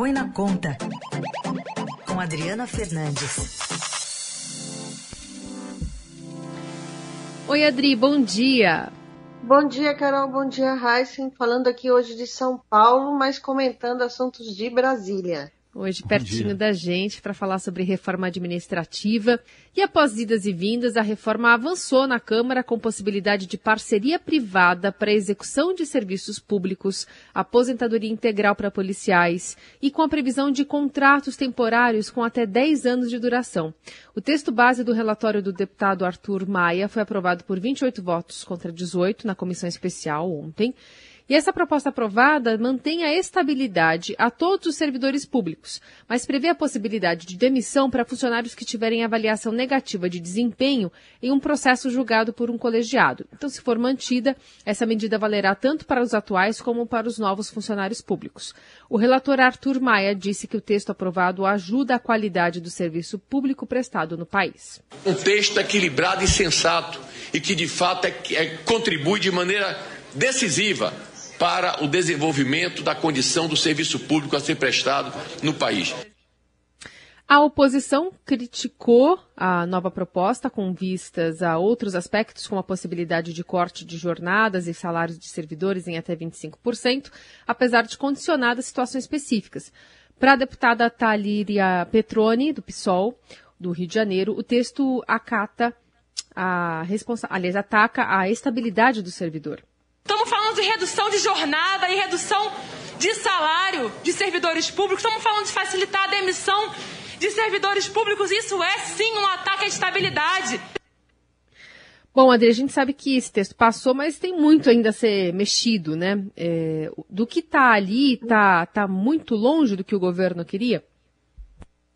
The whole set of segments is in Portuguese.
Põe na Conta, com Adriana Fernandes. Oi, Adri, bom dia. Bom dia, Carol. Bom dia, Heisen. Falando aqui hoje de São Paulo, mas comentando assuntos de Brasília hoje pertinho da gente para falar sobre reforma administrativa. E após idas e vindas, a reforma avançou na Câmara com possibilidade de parceria privada para execução de serviços públicos, aposentadoria integral para policiais e com a previsão de contratos temporários com até 10 anos de duração. O texto base do relatório do deputado Arthur Maia foi aprovado por 28 votos contra 18 na comissão especial ontem. E essa proposta aprovada mantém a estabilidade a todos os servidores públicos, mas prevê a possibilidade de demissão para funcionários que tiverem avaliação negativa de desempenho em um processo julgado por um colegiado. Então, se for mantida, essa medida valerá tanto para os atuais como para os novos funcionários públicos. O relator Arthur Maia disse que o texto aprovado ajuda a qualidade do serviço público prestado no país. Um texto equilibrado e sensato e que, de fato, é, é, contribui de maneira decisiva para o desenvolvimento da condição do serviço público a ser prestado no país. A oposição criticou a nova proposta com vistas a outros aspectos, como a possibilidade de corte de jornadas e salários de servidores em até 25%, apesar de condicionadas situações específicas. Para a deputada Talíria Petroni, do PSOL, do Rio de Janeiro, o texto acata a responsa aliás, ataca a estabilidade do servidor. Falando de redução de jornada e redução de salário de servidores públicos. Estamos falando de facilitar a demissão de servidores públicos. Isso é sim um ataque à estabilidade. Bom, Adri, a gente sabe que esse texto passou, mas tem muito ainda a ser mexido, né? É, do que está ali, está tá muito longe do que o governo queria?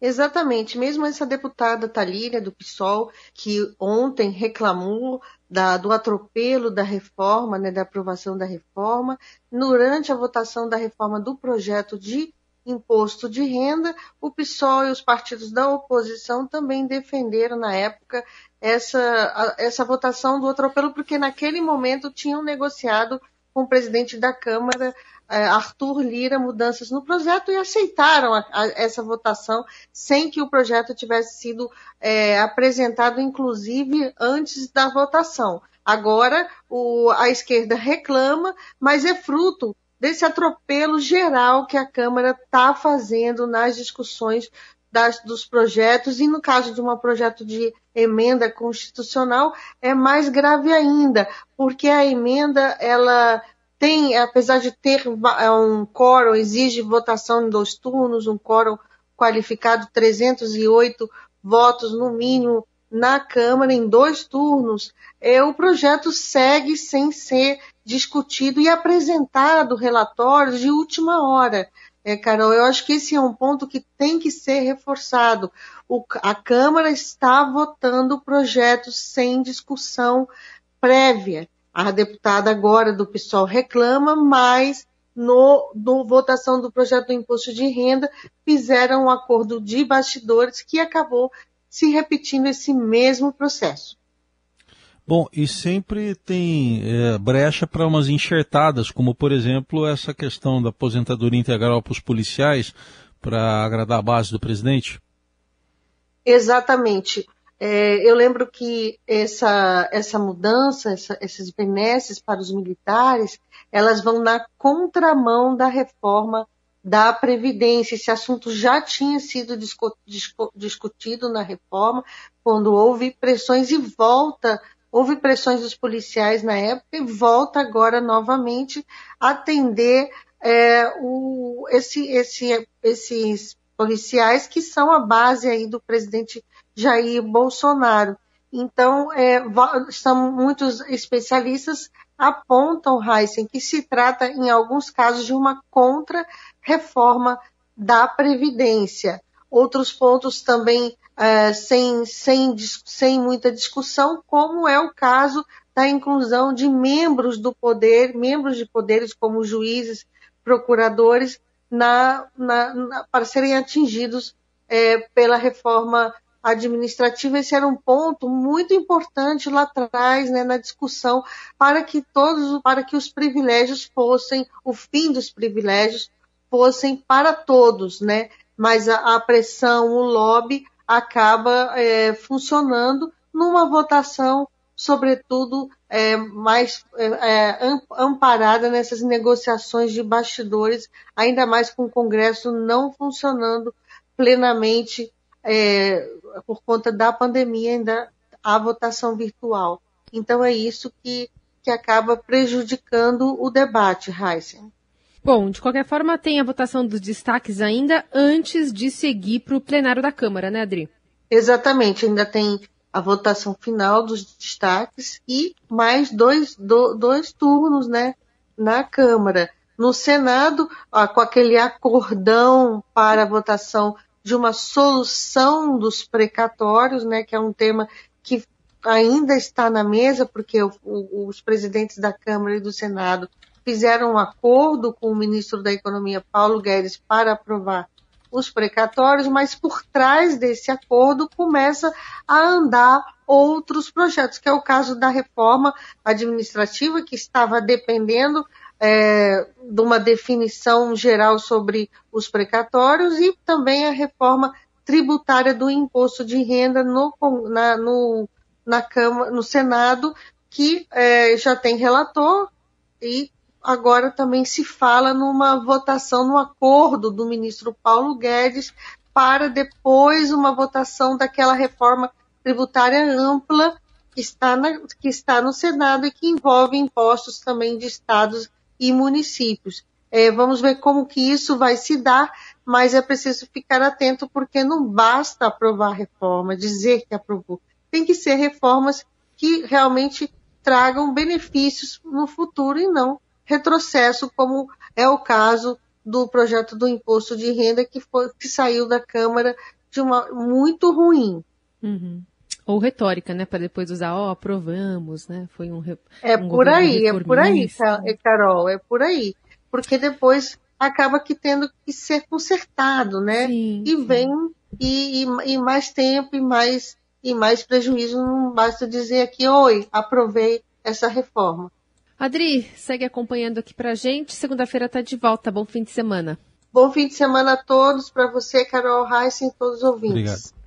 Exatamente. Mesmo essa deputada Talíria, do PSOL, que ontem reclamou da, do atropelo da reforma, né, da aprovação da reforma, durante a votação da reforma do projeto de imposto de renda, o PSOL e os partidos da oposição também defenderam na época essa, essa votação do atropelo, porque naquele momento tinham negociado com o presidente da Câmara Arthur Lira mudanças no projeto e aceitaram a, a, essa votação sem que o projeto tivesse sido é, apresentado, inclusive, antes da votação. Agora, o, a esquerda reclama, mas é fruto desse atropelo geral que a Câmara está fazendo nas discussões das, dos projetos, e no caso de um projeto de emenda constitucional, é mais grave ainda, porque a emenda ela tem, apesar de ter é um quórum, exige votação em dois turnos, um quórum qualificado 308 votos no mínimo na Câmara em dois turnos, é, o projeto segue sem ser discutido e apresentado relatórios de última hora. É, Carol, eu acho que esse é um ponto que tem que ser reforçado. O, a Câmara está votando projetos sem discussão prévia. A deputada agora do PSOL reclama, mas no, no votação do projeto do imposto de renda fizeram um acordo de bastidores que acabou se repetindo esse mesmo processo. Bom, e sempre tem é, brecha para umas enxertadas, como por exemplo essa questão da aposentadoria integral para os policiais, para agradar a base do presidente? Exatamente. É, eu lembro que essa, essa mudança, essa, essas benesses para os militares, elas vão na contramão da reforma da Previdência. Esse assunto já tinha sido discu discu discutido na reforma, quando houve pressões e volta, houve pressões dos policiais na época e volta agora novamente atender é, o, esse, esse, esses policiais que são a base aí do presidente Jair Bolsonaro. Então, é, são muitos especialistas apontam, Heisen, que se trata, em alguns casos, de uma contra-reforma da Previdência. Outros pontos também é, sem, sem, sem muita discussão, como é o caso da inclusão de membros do poder, membros de poderes como juízes, procuradores, na, na, na, para serem atingidos é, pela reforma administrativa, esse era um ponto muito importante lá atrás, né, na discussão, para que todos, para que os privilégios fossem, o fim dos privilégios fossem para todos, né? Mas a, a pressão, o lobby acaba é, funcionando numa votação, sobretudo é, mais é, é amparada nessas negociações de bastidores, ainda mais com o Congresso não funcionando plenamente é, por conta da pandemia, ainda a votação virtual. Então é isso que, que acaba prejudicando o debate, Heisen. Bom, de qualquer forma, tem a votação dos destaques ainda antes de seguir para o plenário da Câmara, né, Adri? Exatamente, ainda tem a votação final dos destaques e mais dois, do, dois turnos né, na Câmara. No Senado, ó, com aquele acordão para a votação de uma solução dos precatórios, né, que é um tema que ainda está na mesa, porque o, o, os presidentes da Câmara e do Senado fizeram um acordo com o ministro da Economia, Paulo Guedes, para aprovar os precatórios, mas por trás desse acordo começa a andar outros projetos, que é o caso da reforma administrativa, que estava dependendo é, de uma definição geral sobre os precatórios, e também a reforma tributária do imposto de renda no, na, no, na Câmara, no Senado, que é, já tem relator e agora também se fala numa votação, no acordo do ministro Paulo Guedes para depois uma votação daquela reforma tributária ampla que está, na, que está no Senado e que envolve impostos também de estados e municípios. É, vamos ver como que isso vai se dar, mas é preciso ficar atento porque não basta aprovar a reforma, dizer que aprovou. Tem que ser reformas que realmente tragam benefícios no futuro e não retrocesso, como é o caso do projeto do imposto de renda que, foi, que saiu da Câmara de uma muito ruim. Uhum. Ou retórica, né? Para depois usar, ó, oh, aprovamos, né? Foi um. É um por aí, é por aí, Carol, é por aí. Porque depois acaba que tendo que ser consertado, né? Sim, e sim. vem e, e, e, mais tempo e mais, e mais prejuízo. Não basta dizer aqui, oi, aprovei essa reforma. Adri, segue acompanhando aqui pra gente. Segunda-feira tá de volta. Bom fim de semana. Bom fim de semana a todos, para você, Carol Heissen e todos os ouvintes. Obrigado.